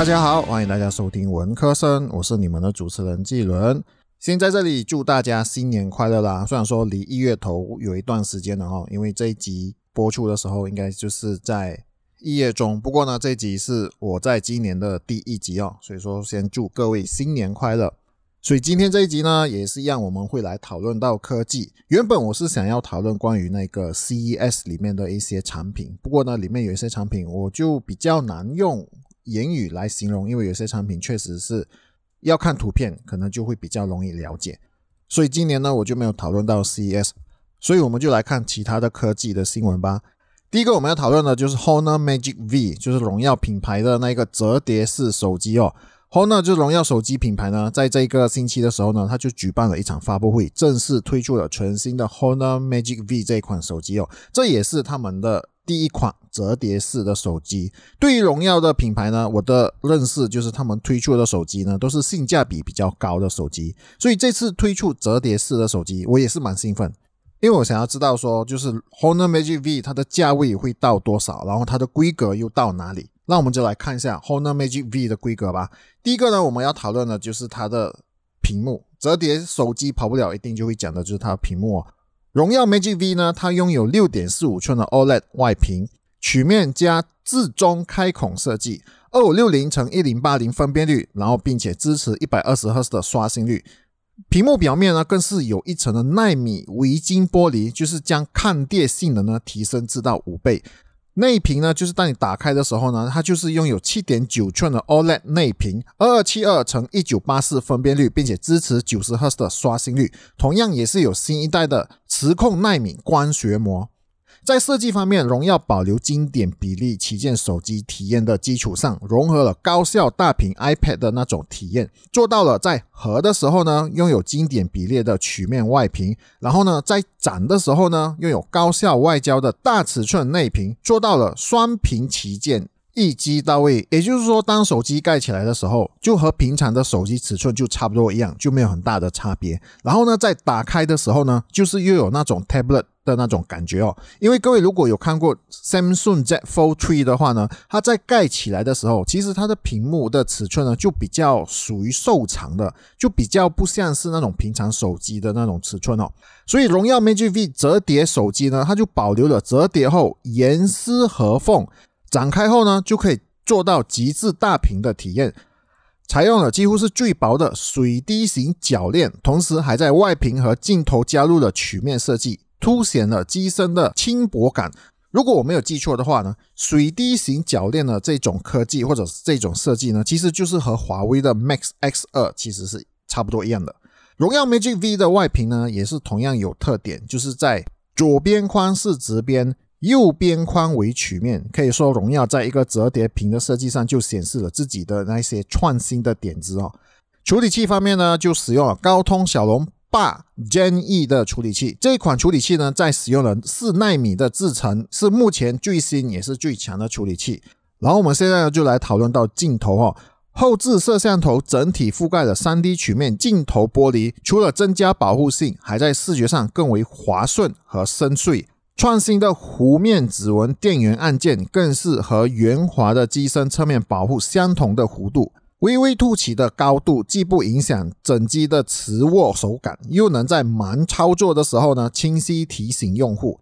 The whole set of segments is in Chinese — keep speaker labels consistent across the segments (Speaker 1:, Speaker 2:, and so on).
Speaker 1: 大家好，欢迎大家收听文科生，我是你们的主持人季伦。先在这里祝大家新年快乐啦！虽然说离一月头有一段时间了哈，因为这一集播出的时候应该就是在一月中。不过呢，这一集是我在今年的第一集哦，所以说先祝各位新年快乐。所以今天这一集呢，也是一样，我们会来讨论到科技。原本我是想要讨论关于那个 CES 里面的一些产品，不过呢，里面有一些产品我就比较难用言语来形容，因为有些产品确实是要看图片，可能就会比较容易了解。所以今年呢，我就没有讨论到 CES，所以我们就来看其他的科技的新闻吧。第一个我们要讨论的就是 Honor Magic V，就是荣耀品牌的那个折叠式手机哦。Honor 就是荣耀手机品牌呢，在这一个星期的时候呢，它就举办了一场发布会，正式推出了全新的 Honor Magic V 这一款手机哦。这也是他们的第一款折叠式的手机。对于荣耀的品牌呢，我的认识就是他们推出的手机呢，都是性价比比较高的手机。所以这次推出折叠式的手机，我也是蛮兴奋，因为我想要知道说，就是 Honor Magic V 它的价位会到多少，然后它的规格又到哪里。那我们就来看一下 Honor Magic V 的规格吧。第一个呢，我们要讨论的就是它的屏幕。折叠手机跑不了，一定就会讲的就是它的屏幕。荣耀 Magic V 呢，它拥有六点四五寸的 OLED 外屏，曲面加自中开孔设计，二五六零乘一零八零分辨率，然后并且支持一百二十赫兹的刷新率。屏幕表面呢，更是有一层的纳米微晶玻璃，就是将抗跌性能呢提升至到五倍。内屏呢，就是当你打开的时候呢，它就是拥有七点九寸的 OLED 内屏，二二七二乘一九八四分辨率，并且支持九十赫兹的刷新率，同样也是有新一代的磁控耐敏光学膜。在设计方面，荣耀保留经典比例旗舰手机体验的基础上，融合了高效大屏 iPad 的那种体验，做到了在合的时候呢，拥有经典比例的曲面外屏，然后呢，在展的时候呢，拥有高效外交的大尺寸内屏，做到了双屏旗舰。一机到位，也就是说，当手机盖起来的时候，就和平常的手机尺寸就差不多一样，就没有很大的差别。然后呢，在打开的时候呢，就是又有那种 tablet 的那种感觉哦。因为各位如果有看过 Samsung Z Fold 3的话呢，它在盖起来的时候，其实它的屏幕的尺寸呢就比较属于瘦长的，就比较不像是那种平常手机的那种尺寸哦。所以荣耀 Magic V 折叠手机呢，它就保留了折叠后严丝合缝。展开后呢，就可以做到极致大屏的体验。采用了几乎是最薄的水滴型铰链，同时还在外屏和镜头加入了曲面设计，凸显了机身的轻薄感。如果我没有记错的话呢，水滴型铰链的这种科技或者是这种设计呢，其实就是和华为的 Max X 二其实是差不多一样的。荣耀 Magic V 的外屏呢，也是同样有特点，就是在左边框是直边。右边框为曲面，可以说荣耀在一个折叠屏的设计上就显示了自己的那些创新的点子哦。处理器方面呢，就使用了高通骁龙八 Gen E 的处理器。这一款处理器呢，在使用了四纳米的制程，是目前最新也是最强的处理器。然后我们现在呢，就来讨论到镜头哦。后置摄像头整体覆盖了 3D 曲面镜头玻璃，除了增加保护性，还在视觉上更为滑顺和深邃。创新的弧面指纹电源按键更是和圆滑的机身侧面保护相同的弧度，微微凸起的高度既不影响整机的持握手感，又能在忙操作的时候呢清晰提醒用户。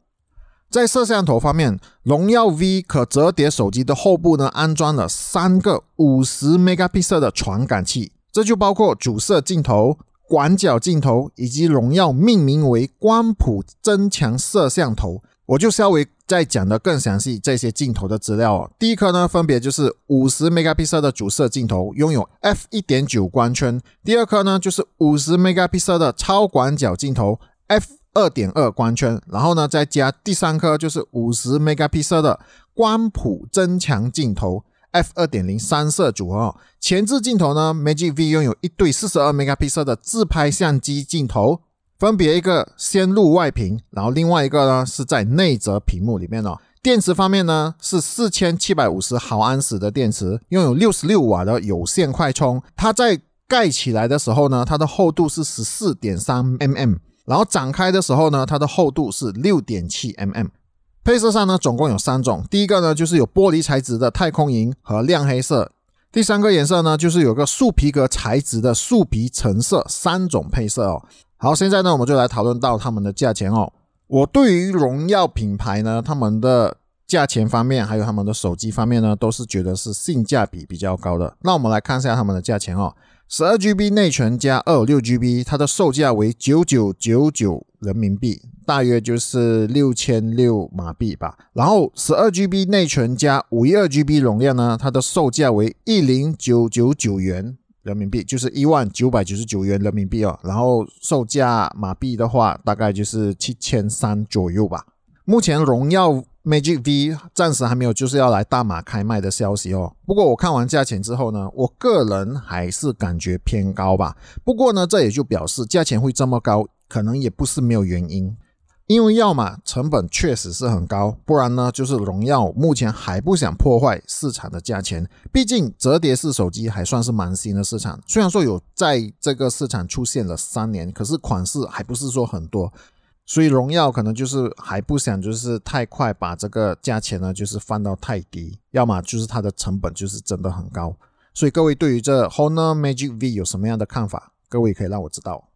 Speaker 1: 在摄像头方面，荣耀 V 可折叠手机的后部呢安装了三个五十 megapixel 的传感器，这就包括主摄镜头。广角镜头以及荣耀命名为光谱增强摄像头，我就稍微再讲的更详细这些镜头的资料哦。第一颗呢，分别就是五十 megapixel 的主摄镜头，拥有 f 一点九光圈；第二颗呢，就是五十 megapixel 的超广角镜头，f 二点二光圈。然后呢，再加第三颗就是五十 megapixel 的光谱增强镜头。F 二点零三摄组合，前置镜头呢，Magic V 拥有一对四十二 megapixel 的自拍相机镜头，分别一个先入外屏，然后另外一个呢是在内折屏幕里面哦。电池方面呢是四千七百五十毫安时的电池，拥有六十六瓦的有线快充。它在盖起来的时候呢，它的厚度是十四点三 mm，然后展开的时候呢，它的厚度是六点七 mm。配色上呢，总共有三种。第一个呢，就是有玻璃材质的太空银和亮黑色；第三个颜色呢，就是有个树皮革材质的树皮橙色三种配色哦。好，现在呢，我们就来讨论到它们的价钱哦。我对于荣耀品牌呢，他们的价钱方面，还有他们的手机方面呢，都是觉得是性价比比较高的。那我们来看一下他们的价钱哦。十二 GB 内存加二五六 GB，它的售价为九九九九人民币，大约就是六千六马币吧。然后十二 GB 内存加五一二 GB 容量呢，它的售价为一零九九九元人民币，就是一万九百九十九元人民币哦。然后售价马币的话，大概就是七千三左右吧。目前荣耀。Magic V 暂时还没有就是要来大马开卖的消息哦。不过我看完价钱之后呢，我个人还是感觉偏高吧。不过呢，这也就表示价钱会这么高，可能也不是没有原因。因为要么成本确实是很高，不然呢就是荣耀目前还不想破坏市场的价钱。毕竟折叠式手机还算是蛮新的市场，虽然说有在这个市场出现了三年，可是款式还不是说很多。所以荣耀可能就是还不想就是太快把这个价钱呢就是放到太低，要么就是它的成本就是真的很高。所以各位对于这 Honor Magic V 有什么样的看法？各位可以让我知道。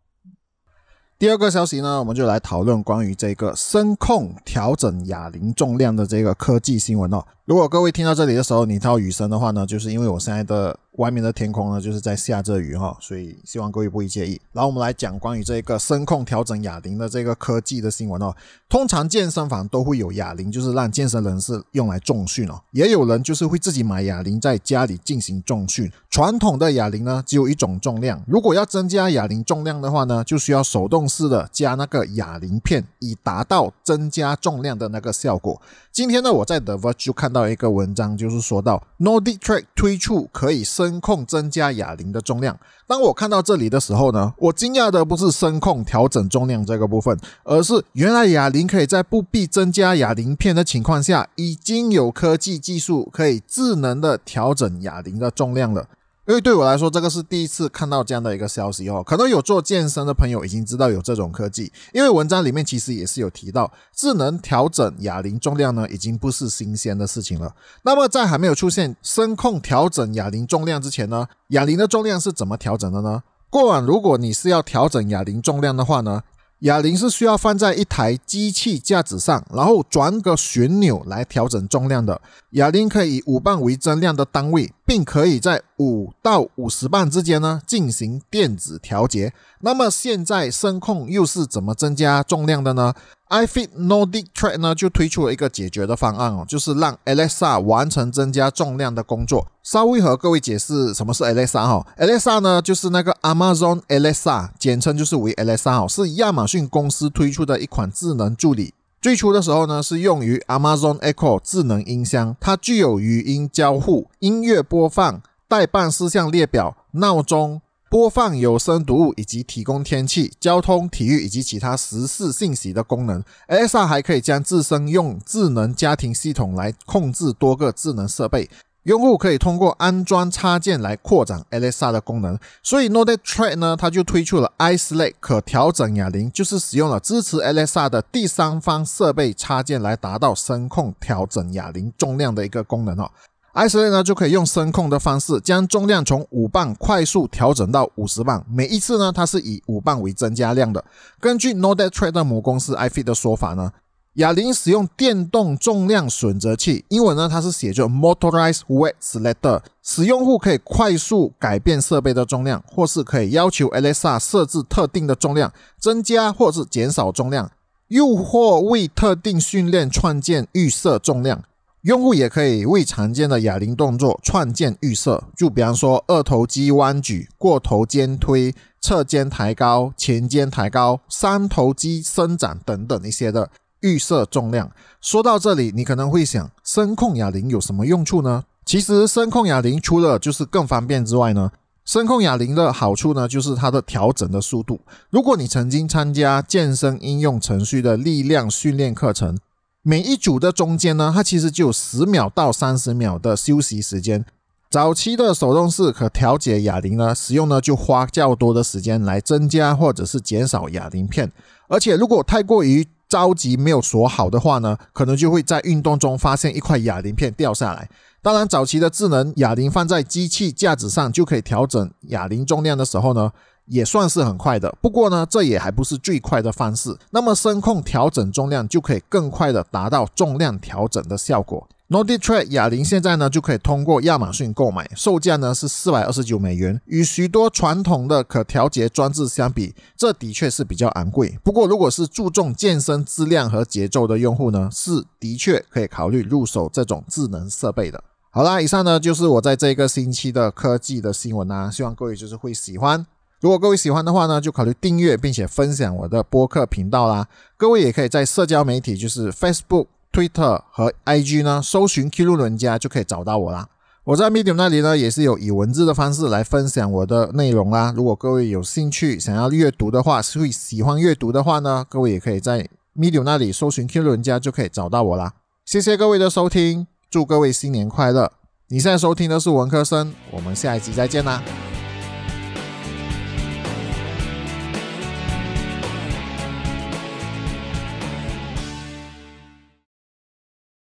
Speaker 1: 第二个消息呢，我们就来讨论关于这个声控调整哑铃重量的这个科技新闻哦。如果各位听到这里的时候，你听到雨声的话呢，就是因为我现在的。外面的天空呢，就是在下着雨哈，所以希望各位不会介意。然后我们来讲关于这个声控调整哑铃的这个科技的新闻哦。通常健身房都会有哑铃，就是让健身人士用来重训哦。也有人就是会自己买哑铃在家里进行重训。传统的哑铃呢，只有一种重量。如果要增加哑铃重量的话呢，就需要手动式的加那个哑铃片，以达到增加重量的那个效果。今天呢，我在 The Verge 就看到一个文章，就是说到 Nordic Track 推出可以声控增加哑铃的重量。当我看到这里的时候呢，我惊讶的不是声控调整重量这个部分，而是原来哑铃可以在不必增加哑铃片的情况下，已经有科技技术可以智能的调整哑铃的重量了。因为对我来说，这个是第一次看到这样的一个消息哦。可能有做健身的朋友已经知道有这种科技，因为文章里面其实也是有提到，智能调整哑铃重量呢，已经不是新鲜的事情了。那么在还没有出现声控调整哑铃重量之前呢，哑铃的重量是怎么调整的呢？过往如果你是要调整哑铃重量的话呢？哑铃是需要放在一台机器架子上，然后转个旋钮来调整重量的。哑铃可以以五磅为增量的单位，并可以在五到五十磅之间呢进行电子调节。那么现在声控又是怎么增加重量的呢？iFit Nordic Track 呢就推出了一个解决的方案哦，就是让 Alexa 完成增加重量的工作。稍微和各位解释什么是 Alexa 哈，Alexa 呢就是那个 Amazon Alexa，简称就是为 Alexa 哈，是亚马逊公司推出的一款智能助理。最初的时候呢是用于 Amazon Echo 智能音箱，它具有语音交互、音乐播放、代办事项列表、闹钟。播放有声读物以及提供天气、交通、体育以及其他时事信息的功能。Alexa 还可以将自身用智能家庭系统来控制多个智能设备。用户可以通过安装插件来扩展 Alexa 的功能。所以 NodeTrack 呢，它就推出了 Isolate 可调整哑铃，就是使用了支持 Alexa 的第三方设备插件来达到声控调整哑铃重量的一个功能哦。Isolate 呢就可以用声控的方式将重量从五磅快速调整到五十磅，每一次呢它是以五磅为增加量的。根据 NodeTrack 的母公司 iFit 的说法呢，哑铃使用电动重量选择器，英文呢它是写作 Motorized Weight Selector，使用户可以快速改变设备的重量，或是可以要求 Alexa 设置特定的重量，增加或是减少重量，又或为特定训练创建预设重量。用户也可以为常见的哑铃动作创建预设，就比方说二头肌弯举、过头肩推、侧肩抬高、前肩抬高、三头肌伸展等等一些的预设重量。说到这里，你可能会想，声控哑铃有什么用处呢？其实，声控哑铃除了就是更方便之外呢，声控哑铃的好处呢，就是它的调整的速度。如果你曾经参加健身应用程序的力量训练课程，每一组的中间呢，它其实就有十秒到三十秒的休息时间。早期的手动式可调节哑铃呢，使用呢就花较多的时间来增加或者是减少哑铃片。而且如果太过于着急没有锁好的话呢，可能就会在运动中发现一块哑铃片掉下来。当然，早期的智能哑铃放在机器架子上就可以调整哑铃重量的时候呢，也算是很快的。不过呢，这也还不是最快的方式。那么声控调整重量就可以更快的达到重量调整的效果。Nordic Trade 哑铃现在呢就可以通过亚马逊购买，售价呢是四百二十九美元。与许多传统的可调节装置相比，这的确是比较昂贵。不过，如果是注重健身质量和节奏的用户呢，是的确可以考虑入手这种智能设备的。好啦，以上呢就是我在这个星期的科技的新闻啊，希望各位就是会喜欢。如果各位喜欢的话呢，就考虑订阅并且分享我的播客频道啦。各位也可以在社交媒体，就是 Facebook。Twitter 和 IG 呢，搜寻 Q 路人家就可以找到我啦。我在 Medium 那里呢，也是有以文字的方式来分享我的内容啦。如果各位有兴趣想要阅读的话，是会喜欢阅读的话呢，各位也可以在 Medium 那里搜寻 Q 路人家就可以找到我啦。谢谢各位的收听，祝各位新年快乐！你现在收听的是文科生，我们下一集再见啦。